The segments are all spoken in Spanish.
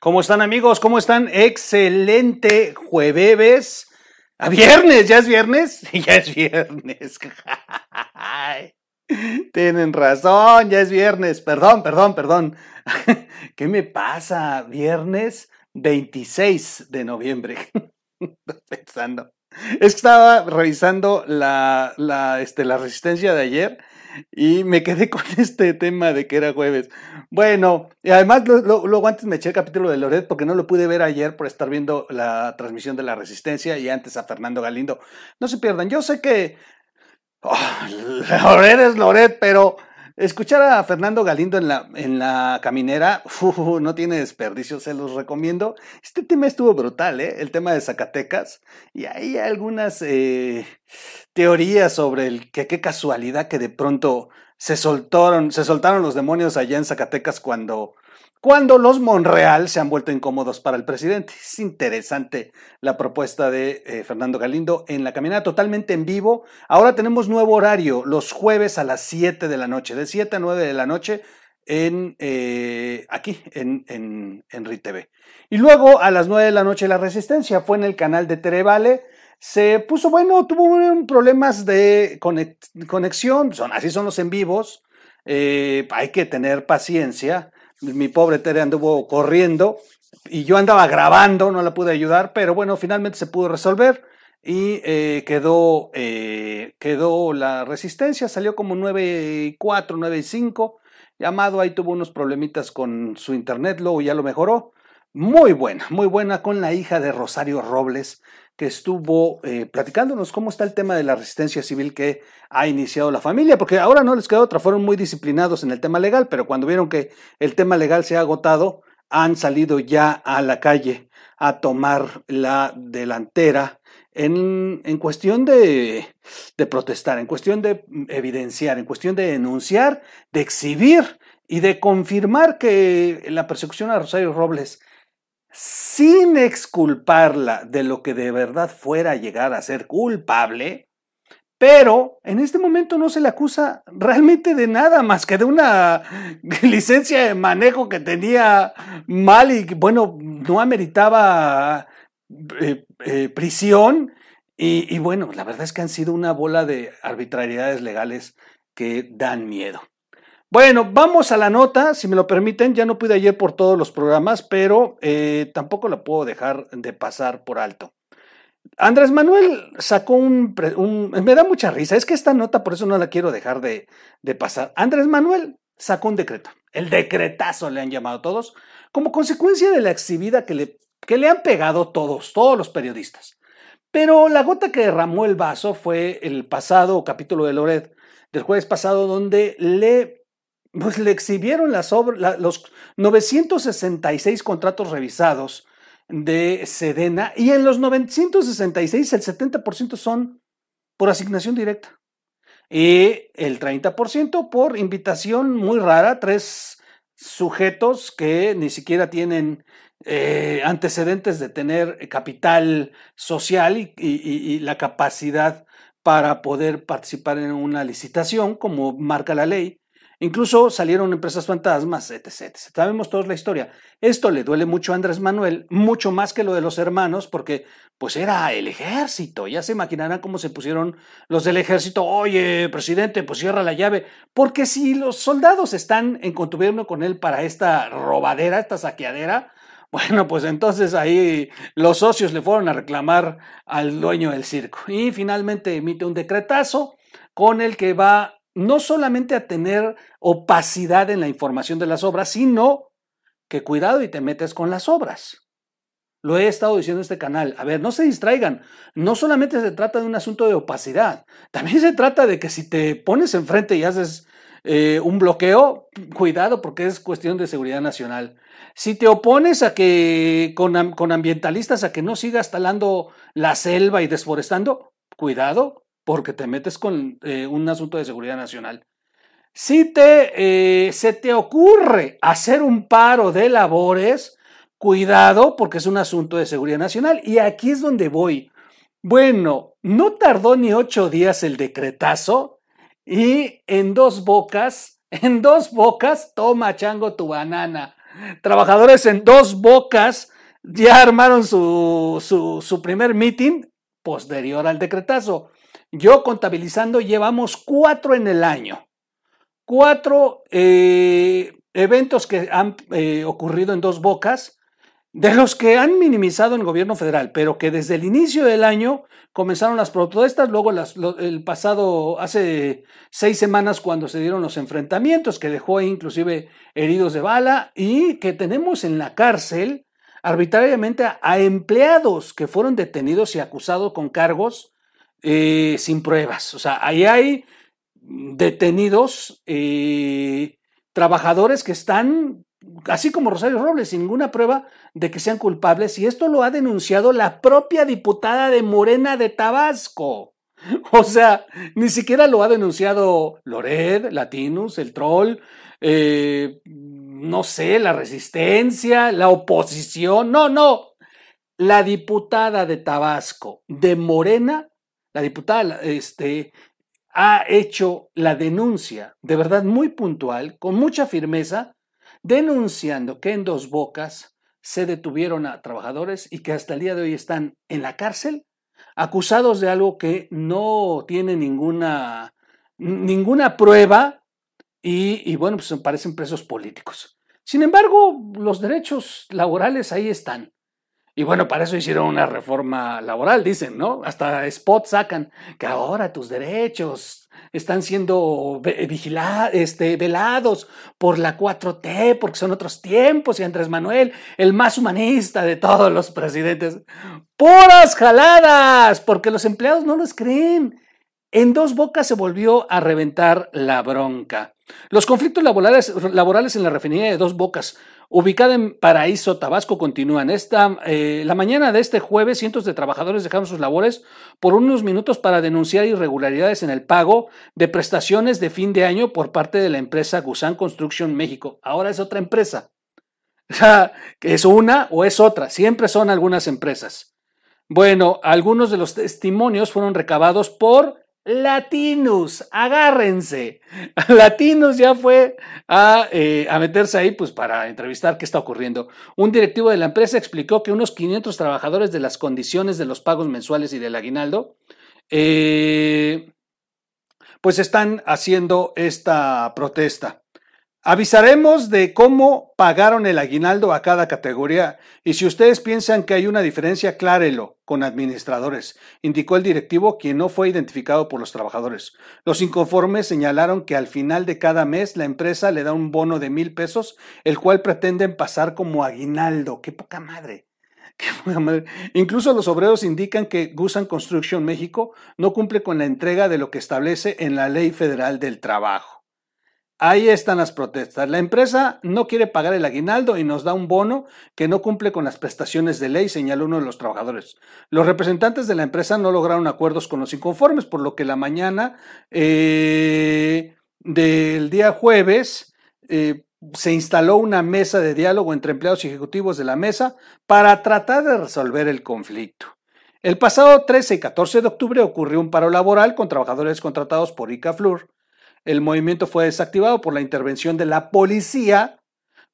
¿Cómo están amigos? ¿Cómo están? Excelente jueves. ¿A viernes? ¿Ya es viernes? Ya es viernes. Tienen razón, ya es viernes. Perdón, perdón, perdón. ¿Qué me pasa? Viernes 26 de noviembre. Pensando. Es que estaba revisando la, la, este, la resistencia de ayer y me quedé con este tema de que era jueves. Bueno, y además luego antes me eché el capítulo de Loret porque no lo pude ver ayer por estar viendo la transmisión de la Resistencia y antes a Fernando Galindo. No se pierdan, yo sé que oh, Loret es Loret, pero Escuchar a Fernando Galindo en la, en la caminera no tiene desperdicio, se los recomiendo. Este tema estuvo brutal, ¿eh? el tema de Zacatecas. Y hay algunas eh, teorías sobre el que qué casualidad que de pronto se soltaron, se soltaron los demonios allá en Zacatecas cuando cuando los Monreal se han vuelto incómodos para el presidente. Es interesante la propuesta de eh, Fernando Galindo en la caminata totalmente en vivo. Ahora tenemos nuevo horario, los jueves a las 7 de la noche, de 7 a 9 de la noche en, eh, aquí en, en, en RITV. Y luego a las 9 de la noche la resistencia fue en el canal de Terevale. Se puso bueno, tuvo problemas de conexión, son, así son los en vivos. Eh, hay que tener paciencia mi pobre Tere anduvo corriendo y yo andaba grabando, no la pude ayudar, pero bueno, finalmente se pudo resolver y eh, quedó, eh, quedó la resistencia, salió como 9 y 4, 9 y 5. Llamado ahí tuvo unos problemitas con su internet, luego ya lo mejoró. Muy buena, muy buena con la hija de Rosario Robles, que estuvo eh, platicándonos cómo está el tema de la resistencia civil que ha iniciado la familia, porque ahora no les queda otra, fueron muy disciplinados en el tema legal, pero cuando vieron que el tema legal se ha agotado, han salido ya a la calle a tomar la delantera en, en cuestión de, de protestar, en cuestión de evidenciar, en cuestión de denunciar, de exhibir y de confirmar que la persecución a Rosario Robles sin exculparla de lo que de verdad fuera a llegar a ser culpable, pero en este momento no se le acusa realmente de nada más que de una licencia de manejo que tenía mal y bueno, no ameritaba eh, eh, prisión. Y, y bueno, la verdad es que han sido una bola de arbitrariedades legales que dan miedo. Bueno, vamos a la nota, si me lo permiten. Ya no pude ayer por todos los programas, pero eh, tampoco la puedo dejar de pasar por alto. Andrés Manuel sacó un, Me da mucha risa, es que esta nota por eso no la quiero dejar de, de pasar. Andrés Manuel sacó un decreto, el decretazo le han llamado todos, como consecuencia de la exhibida que le, que le han pegado todos, todos los periodistas. Pero la gota que derramó el vaso fue el pasado capítulo de Loret, del jueves pasado, donde le pues le exhibieron los 966 contratos revisados de Sedena y en los 966 el 70% son por asignación directa y el 30% por invitación muy rara, tres sujetos que ni siquiera tienen eh, antecedentes de tener capital social y la capacidad para poder participar en una licitación como marca la ley Incluso salieron empresas fantasmas, etc, Sabemos todos la historia. Esto le duele mucho a Andrés Manuel, mucho más que lo de los hermanos, porque pues era el ejército. Ya se imaginarán cómo se pusieron los del ejército. Oye, presidente, pues cierra la llave. Porque si los soldados están en contubernio con él para esta robadera, esta saqueadera, bueno, pues entonces ahí los socios le fueron a reclamar al dueño del circo. Y finalmente emite un decretazo con el que va no solamente a tener opacidad en la información de las obras, sino que cuidado y te metes con las obras. Lo he estado diciendo en este canal. A ver, no se distraigan. No solamente se trata de un asunto de opacidad, también se trata de que si te pones enfrente y haces eh, un bloqueo, cuidado porque es cuestión de seguridad nacional. Si te opones a que con, con ambientalistas a que no sigas talando la selva y desforestando, cuidado porque te metes con eh, un asunto de seguridad nacional. Si te, eh, se te ocurre hacer un paro de labores, cuidado porque es un asunto de seguridad nacional. Y aquí es donde voy. Bueno, no tardó ni ocho días el decretazo y en dos bocas, en dos bocas, toma chango tu banana. trabajadores en dos bocas ya armaron su, su, primer meeting posterior al decretazo. Yo contabilizando llevamos cuatro en el año. Cuatro eh, eventos que han eh, ocurrido en dos bocas de los que han minimizado el gobierno federal, pero que desde el inicio del año comenzaron las protestas, luego el pasado, hace seis semanas cuando se dieron los enfrentamientos, que dejó inclusive heridos de bala y que tenemos en la cárcel arbitrariamente a, empleados que fueron detenidos y acusados con cargos eh, sin pruebas. O sea, ahí hay detenidos eh, trabajadores que están así como Rosario Robles, sin ninguna prueba de que sean culpables, y esto lo ha denunciado la propia diputada de Morena de Tabasco. O sea, ni siquiera lo ha denunciado Lored, Latinus, el troll, eh, no sé, la resistencia, la oposición. No, no. La diputada de Tabasco, de Morena, la diputada, este, ha hecho la denuncia de verdad muy puntual, con mucha firmeza, denunciando que en Dos Bocas se detuvieron a trabajadores y que hasta el día de hoy están en la cárcel acusados de algo que no tiene ninguna, ninguna prueba y, y bueno, pues parecen presos políticos. Sin embargo, los derechos laborales ahí están. Y bueno, para eso hicieron una reforma laboral, dicen, ¿no? Hasta spot sacan que ahora tus derechos están siendo vigilados, este, velados por la 4T, porque son otros tiempos, y Andrés Manuel, el más humanista de todos los presidentes. ¡Puras jaladas! Porque los empleados no los creen. En dos bocas se volvió a reventar la bronca. Los conflictos laborales, en la refinería de dos bocas ubicada en Paraíso, Tabasco, continúan. Esta, eh, la mañana de este jueves, cientos de trabajadores dejaron sus labores por unos minutos para denunciar irregularidades en el pago de prestaciones de fin de año por parte de la empresa Gusan Construction México. Ahora es otra empresa. ¿Es una o es otra? Siempre son algunas empresas. Bueno, algunos de los testimonios fueron recabados por Latinos, agárrense. Latinos ya fue eh, a, meterse ahí pues para entrevistar qué está ocurriendo. Un directivo de la empresa explicó que unos 500 trabajadores de las condiciones de los pagos mensuales y del aguinaldo eh, pues están haciendo esta protesta. Avisaremos de cómo pagaron el aguinaldo a cada categoría y si ustedes piensan que hay una diferencia, clárelo con administradores, indicó el directivo quien no fue identificado por los trabajadores. Los inconformes señalaron que al final de cada mes la empresa le da un bono de mil pesos, el cual pretenden pasar como aguinaldo. ¡Qué poca madre! ¡Qué poca madre! Incluso los obreros indican que Gusan Construction México no cumple con la entrega de lo que establece en la Ley Federal del Trabajo. Ahí están las protestas. La empresa no quiere pagar el aguinaldo y nos da un bono que no cumple con las prestaciones de ley, señaló uno de los trabajadores. Los representantes de la empresa no lograron acuerdos con los inconformes, por lo que la mañana eh, del día jueves eh, se instaló una mesa de diálogo entre empleados y ejecutivos de la mesa para tratar de resolver el conflicto. El pasado 13 y 14 de octubre ocurrió un paro laboral con trabajadores contratados por ICAFLUR el movimiento fue desactivado por la intervención de la policía,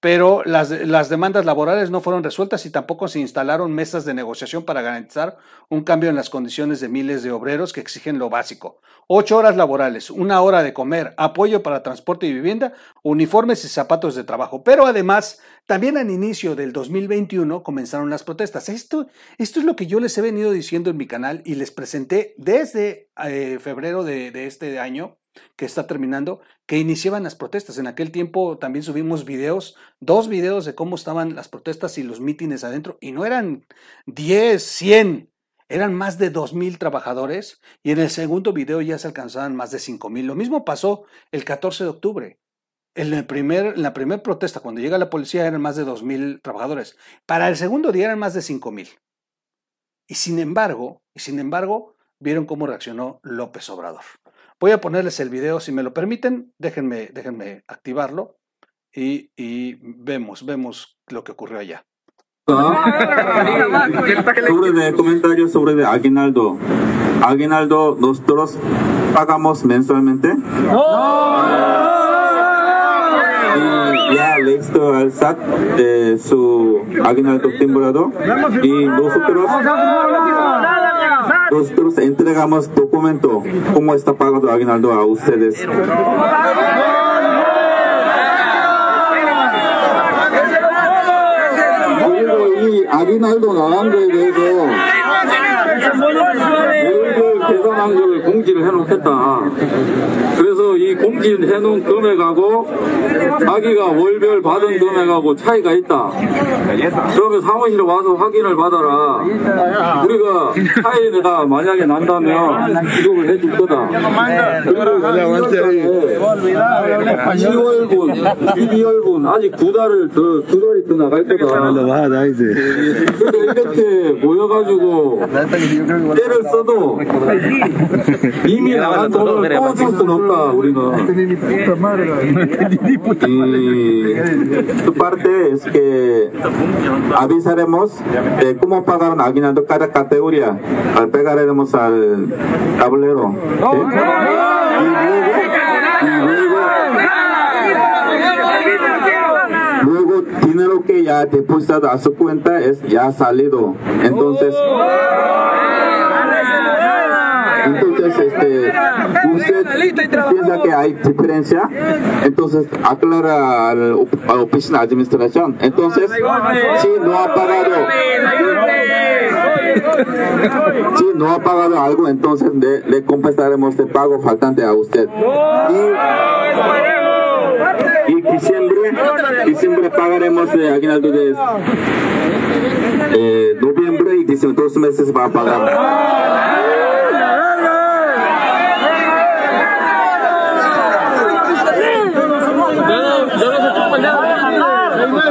pero las, las, demandas laborales no fueron resueltas y tampoco se instalaron mesas de negociación para garantizar un cambio en las condiciones de miles de obreros que exigen lo básico. Ocho horas laborales, una hora de comer, apoyo para transporte y vivienda, uniformes y zapatos de trabajo. Pero además, también al inicio del 2021 comenzaron las protestas. Esto, esto es lo que yo les he venido diciendo en mi canal y les presenté desde eh, febrero de, de este año que está terminando, que iniciaban las protestas. En aquel tiempo también subimos videos, dos videos de cómo estaban las protestas y los mítines adentro, y no eran 10, 100, eran más de 2.000 trabajadores, y en el segundo video ya se alcanzaban más de 5.000. Lo mismo pasó el 14 de octubre. En, el primer, en la primera protesta, cuando llega la policía, eran más de 2.000 trabajadores. Para el segundo día eran más de 5.000. Y sin embargo, y sin embargo, vieron cómo reaccionó López Obrador. Voy a ponerles el video si me lo permiten. Déjenme, déjenme activarlo y, y vemos, vemos lo que ocurrió allá. sobre de comentarios sobre de aguinaldo. Aguinaldo nosotros pagamos mensualmente. No ya listo al SAT de su aguinaldo timbrado y nosotros nosotros entregamos documento cómo está pagado aguinaldo a ustedes. 그리고 이 아기날도 나간 거에 대해서 걸 공지를 해놓겠다. 그래서 이 공지해놓은 금액하고 자기가 월별 받은 금액하고 차이가 있다. 그러면 사무실에 와서 확인을 받아라. 우리가 차이가 만약에 난다면 지급을 해줄 거다. 그리고 10월분, 12월분 아직 두 달을 더, 두 달이 더 나갈 거다. 근데 이렇게 모여가지고 때를 써도 이미 나간 돈을 또줄 수는 없다 우리는 Y tu parte es que avisaremos de cómo pagaron aguinaldo cada categoría. Al pegaremos al tablero. ¿sí? Y luego, y luego, luego dinero que ya depositado a su cuenta es ya salido. Entonces, entonces, este, usted piensa que hay diferencia, entonces aclara a la oficina de administración. Entonces, si no ha pagado, si no ha pagado algo, entonces le, compensaremos el pago faltante a usted. Y, y diciembre, diciembre pagaremos de aguinaldo de eh, noviembre y diciembre, dos meses va a pagar.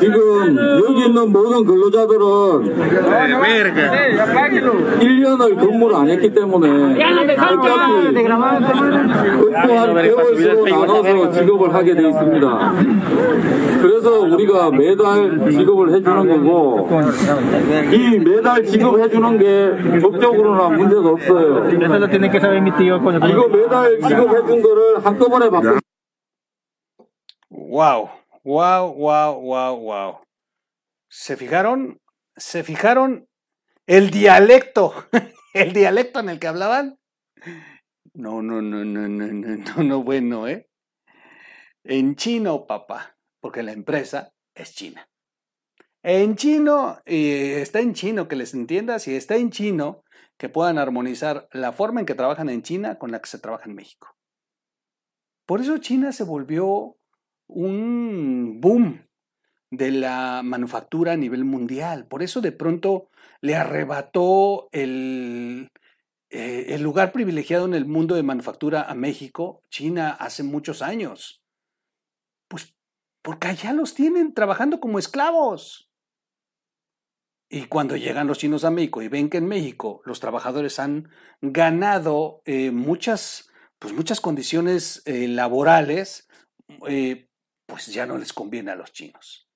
지금 여기 있는 모든 근로자들은 1년을 근무를 안 했기 때문에 어차피 근무한 개월수로 나눠서 지급을 하게 돼 있습니다. 그래서 우리가 매달 지급을 해주는 거고 이 매달 지급해주는 게 법적으로나 문제가 없어요. 이거 매달 지급해준 거를 한꺼번에 받고 Wow, wow, wow, wow, wow. ¿Se fijaron? ¿Se fijaron el dialecto? ¿El dialecto en el que hablaban? No, no, no, no, no, no, no, no, bueno, ¿eh? En chino, papá, porque la empresa es china. En chino, y está en chino, que les entiendas, y está en chino, que puedan armonizar la forma en que trabajan en China con la que se trabaja en México. Por eso China se volvió un boom de la manufactura a nivel mundial. Por eso de pronto le arrebató el, eh, el lugar privilegiado en el mundo de manufactura a México, China, hace muchos años. Pues porque allá los tienen trabajando como esclavos. Y cuando llegan los chinos a México y ven que en México los trabajadores han ganado eh, muchas, pues muchas condiciones eh, laborales, pues ya no les conviene a los chinos.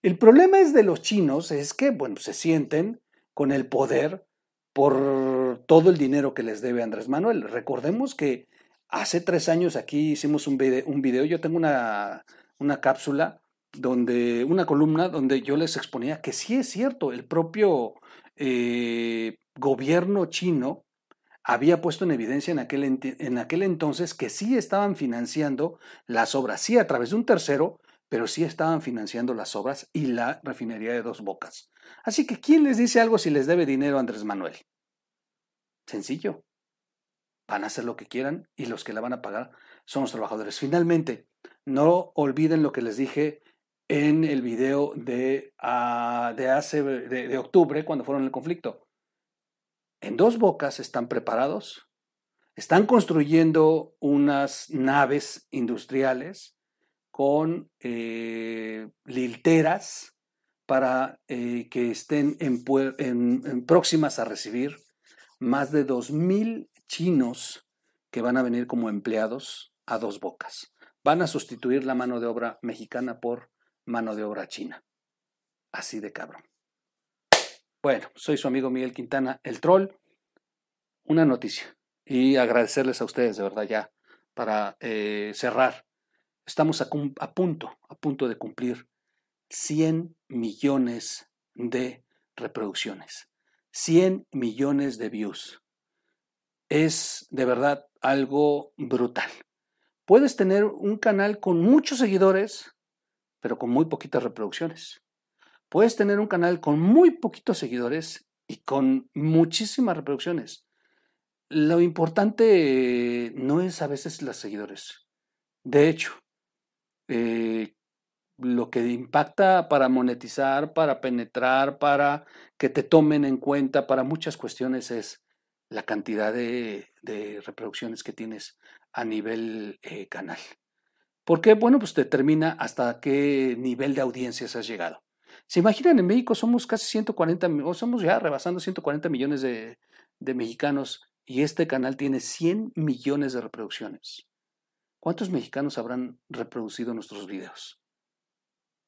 El problema es de los chinos es que, bueno, se sienten con el poder por todo el dinero que les debe Andrés Manuel. Recordemos que hace tres años aquí hicimos un video, un video yo tengo una, una cápsula donde, una columna donde yo les exponía que sí es cierto, el propio eh, gobierno chino había puesto en evidencia en aquel, entonces que sí estaban financiando las obras, sí a través de un tercero, pero sí estaban financiando las obras y la refinería de dos bocas. Así que, ¿quién les dice algo si les debe dinero a Andrés Manuel? Sencillo. Van a hacer lo que quieran y los que la van a pagar son los trabajadores. Finalmente, no olviden lo que les dije en el video de, ah, hace de, de octubre cuando fueron el conflicto. En dos bocas están preparados, están construyendo unas naves industriales con eh, lilteras para eh, que estén en, próximas a recibir más de 2.000 chinos que van a venir como empleados a dos bocas. Van a sustituir la mano de obra mexicana por mano de obra china. Así de cabrón. Bueno, soy su amigo Miguel Quintana, el troll. Una noticia y agradecerles a ustedes de verdad ya para eh, cerrar. Estamos a, punto, a punto de cumplir 100 millones de reproducciones, 100 millones de views. Es de verdad algo brutal. Puedes tener un canal con muchos seguidores, pero con muy poquitas reproducciones. Puedes tener un canal con muy poquitos seguidores y con muchísimas reproducciones. Lo importante no es a veces los seguidores. De hecho, eh, lo que impacta para monetizar, para penetrar, para que te tomen en cuenta, para muchas cuestiones es la cantidad de, reproducciones que tienes a nivel eh, canal. Porque, bueno, pues determina hasta qué nivel de audiencias has llegado. ¿Se imaginan? En México somos casi 140, o somos ya rebasando 140 millones de, mexicanos y este canal tiene 100 millones de reproducciones. ¿Cuántos mexicanos habrán reproducido nuestros videos?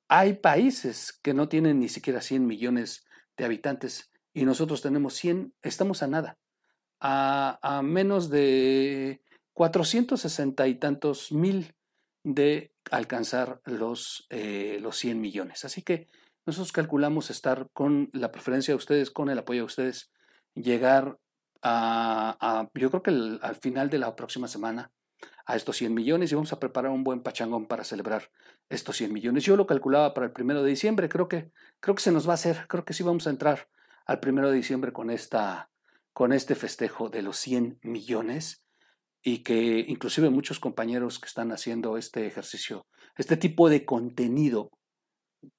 Hay países que no tienen ni siquiera 100 millones de habitantes y nosotros tenemos 100, estamos a nada, a, menos de 460 y tantos mil de alcanzar los, eh, los 100 millones. Así que nosotros calculamos estar con la preferencia de ustedes, con el apoyo de ustedes, llegar a, yo creo que al final de la próxima semana a estos 100 millones y vamos a preparar un buen pachangón para celebrar estos 100 millones. Yo lo calculaba para el primero de diciembre, creo que, creo que se nos va a hacer, creo que sí vamos a entrar al primero de diciembre con, esta, con este festejo de los 100 millones y que inclusive muchos compañeros que están haciendo este ejercicio, este tipo de contenido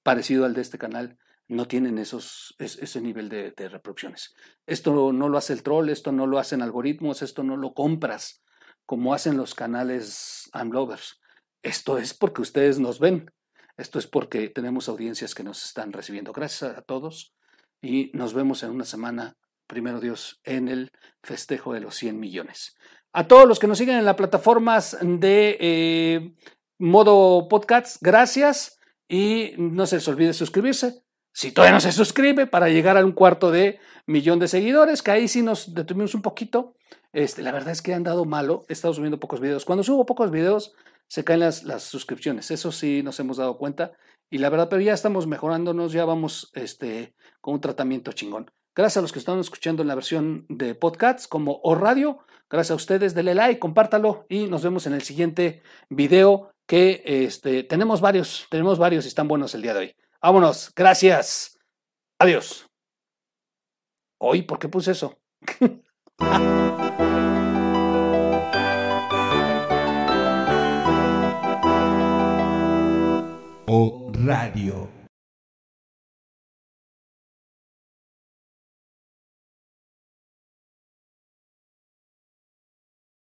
parecido al de este canal, no tienen esos, ese nivel de, de, reproducciones. Esto no lo hace el troll, esto no lo hacen algoritmos, esto no lo compras como hacen los canales Amlovers. Esto es porque ustedes nos ven. Esto es porque tenemos audiencias que nos están recibiendo. Gracias a todos y nos vemos en una semana, primero Dios, en el festejo de los 100 millones. A todos los que nos siguen en las plataformas de eh, modo podcast, gracias y no se les olvide suscribirse. Si todavía no se suscribe para llegar a un cuarto de millón de seguidores, que ahí sí nos detuvimos un poquito. Este, la verdad es que han dado malo, he estado subiendo pocos videos. Cuando subo pocos videos, se caen las, las suscripciones. Eso sí nos hemos dado cuenta. Y la verdad, pero ya estamos mejorándonos, ya vamos este, con un tratamiento chingón. Gracias a los que están escuchando en la versión de podcasts como o radio. Gracias a ustedes, denle like, compártalo y nos vemos en el siguiente video que este, tenemos varios, tenemos varios y están buenos el día de hoy. Vámonos, gracias. Adiós. Hoy, ¿por qué puse eso? radio.